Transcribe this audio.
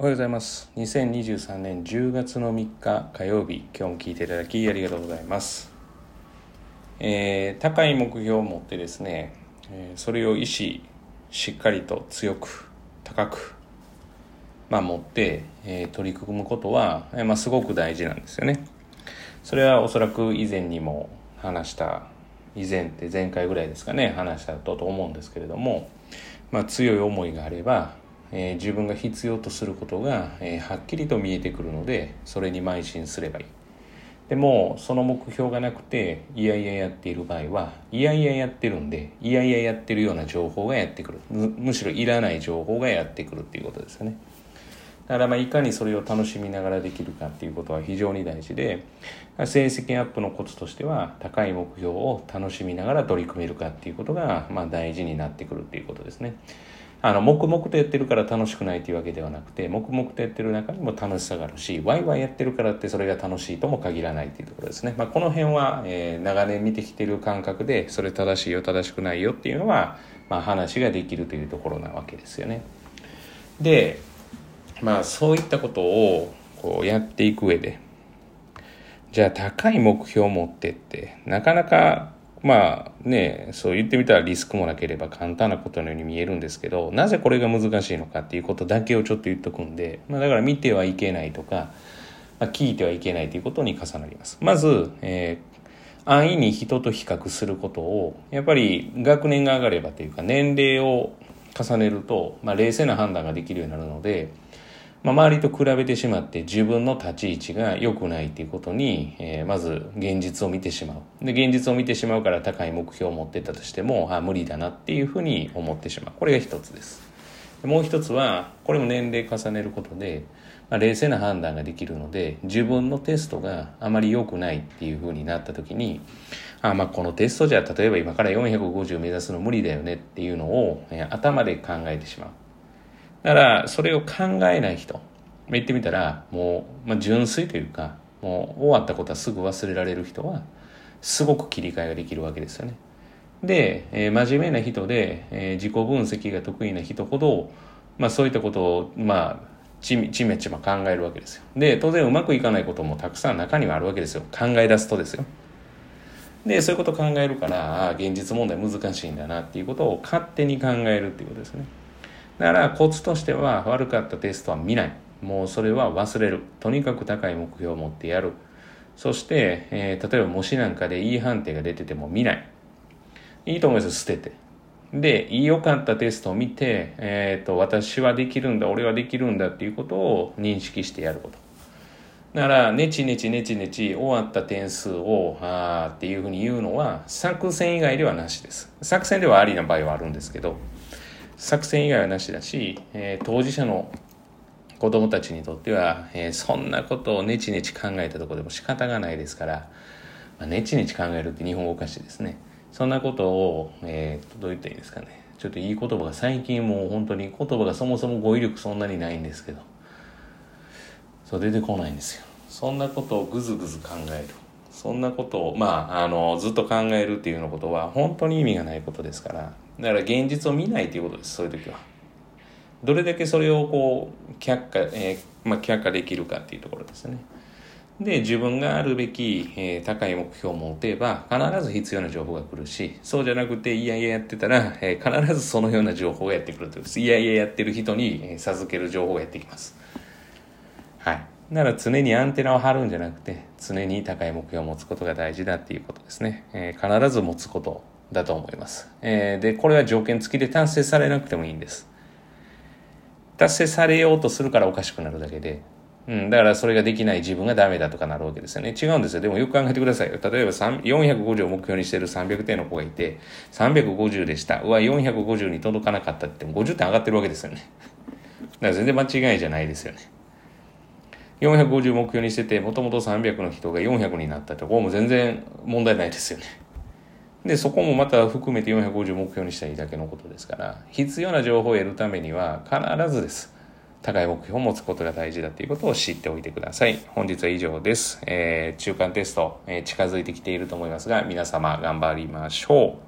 おはようございます。2023年10月の3日火曜日今日も聞いていただきありがとうございます、えー高い目標を持ってですね、えそれを意志しっかりと強く高くまあ持って、えー取り組むことは、えまあ、すごく大事なんですよね。それはおそらく以前にも話した以前って前回ぐらいですかね話したと思うんですけれども、まあ、強い思いがあれば、えー自分が必要とすることが、えーはっきりと見えてくるのでそれに邁進すればいい。でもその目標がなくていやいややっている場合はいやいややってるんでいやいややってるような情報がやってくる。むしろいらない情報がやってくるっていうことですよね。だからまあいかにそれを楽しみながらできるかっていうことは非常に大事で成績アップのコツとしては高い目標を楽しみながら取り組めるかっていうことがまあ大事になってくるっていうことですね。あの黙々とやってるから楽しくないというわけではなくて黙々とやってる中にも楽しさがあるしワイワイやってるからってそれが楽しいとも限らないというところですね、まあ、この辺は、えー長年見てきてる感覚でそれ正しいよ正しくないよっていうのは、まあ、話ができるというところなわけですよね。でまあそういったことをこうやっていく上でじゃあ高い目標を持ってってなかなかまあねそう言ってみたらリスクもなければ簡単なことのように見えるんですけどなぜこれが難しいのかっていうことだけをちょっと言っとくんで、まあ、だから見てはいけないとか、まあ、聞いてはいけないということに重なります。まず、えー安易に人と比較することをやっぱり学年が上がればというか年齢を重ねると、まあ、冷静な判断ができるようになるので、まあ、周りと比べてしまって自分の立ち位置が良くないっていうことに、えーまず現実を見てしまう。で現実を見てしまうから高い目標を持ってたとしてもあ無理だなっていうふうに思ってしまう。これが一つです。もう一つはこれも年齢重ねることで、まあ、冷静な判断ができるので自分のテストがあまり良くないっていうふうになった時にあまあこのテストじゃ例えば今から450目指すの無理だよねっていうのを、えー頭で考えてしまう。だからそれを考えない人。言ってみたらもう、まあ、純粋というかもう終わったことはすぐ忘れられる人はすごく切り替えができるわけですよね。で、えー真面目な人で、えー自己分析が得意な人ほど、まあ、そういったことをまあちみちめちま考えるわけですよ。で当然うまくいかないこともたくさん中にはあるわけですよ。考え出すとですよ。でそういうこと考えるからああ現実問題難しいんだなっていうことを勝手に考えるっていうことですね。だからコツとしては悪かったテストは見ない。もうそれは忘れる。とにかく高い目標を持ってやる。そして、えー例えば模試なんかでいい判定が出てても見ない。いいと思います捨てて。で良かったテストを見て、えー、と私はできるんだ俺はできるんだっていうことを認識してやること。だからネチネチネチネチ終わった点数をあーっていうふうに言うのは作戦以外ではなしです。作戦ではありな場合はあるんですけど作戦以外はなしだし、えー当事者の子供たちにとっては、えーそんなことをネチネチ考えたとこでも仕方がないですから、まあ、ネチネチ考えるって日本語おかしいですね。そんなことを、えーどう言ったらいいですかね。ちょっといい言葉が最近もう本当に言葉がそもそも語彙力そんなにないんですけど。そう出てこないんですよ。そんなことをぐずぐず考える。そんなことをまああのずっと考えるっていうようなことは本当に意味がないことですから。だから現実を見ないということですそういう時は。どれだけそれをこう却下、えーまあ、却下できるかっていうところですね。で自分があるべき、えー高い目標を持てば必ず必要な情報が来るしそうじゃなくていやいややってたら、えー必ずそのような情報がやってくるといういやいややってる人に、え授ける情報がやってきます。はい。だから常にアンテナを張るんじゃなくて常に高い目標を持つことが大事だっていうことですね、え必ず持つこと。だと思います、えーでこれは条件付きで達成されなくてもいいんです達成されようとするからおかしくなるだけで、うん、だからそれができない自分がダメだとかなるわけですよね。違うんですよ。でもよく考えてくださいよ。例えば450を目標にしてる300点の子がいて、350でした。うわ、450に届かなかったって言っても50点上がってるわけですよね。だから全然間違いじゃないですよね。450目標にしてて、もともと300の人が400になったって、ここも全然問題ないですよね。で、そこもまた含めて450目標にしたいだけのことですから、必要な情報を得るためには必ずです。高い目標を持つことが大事だということを知っておいてください。本日は以上です。えー中間テスト、えー近づいてきていると思いますが、皆様頑張りましょう。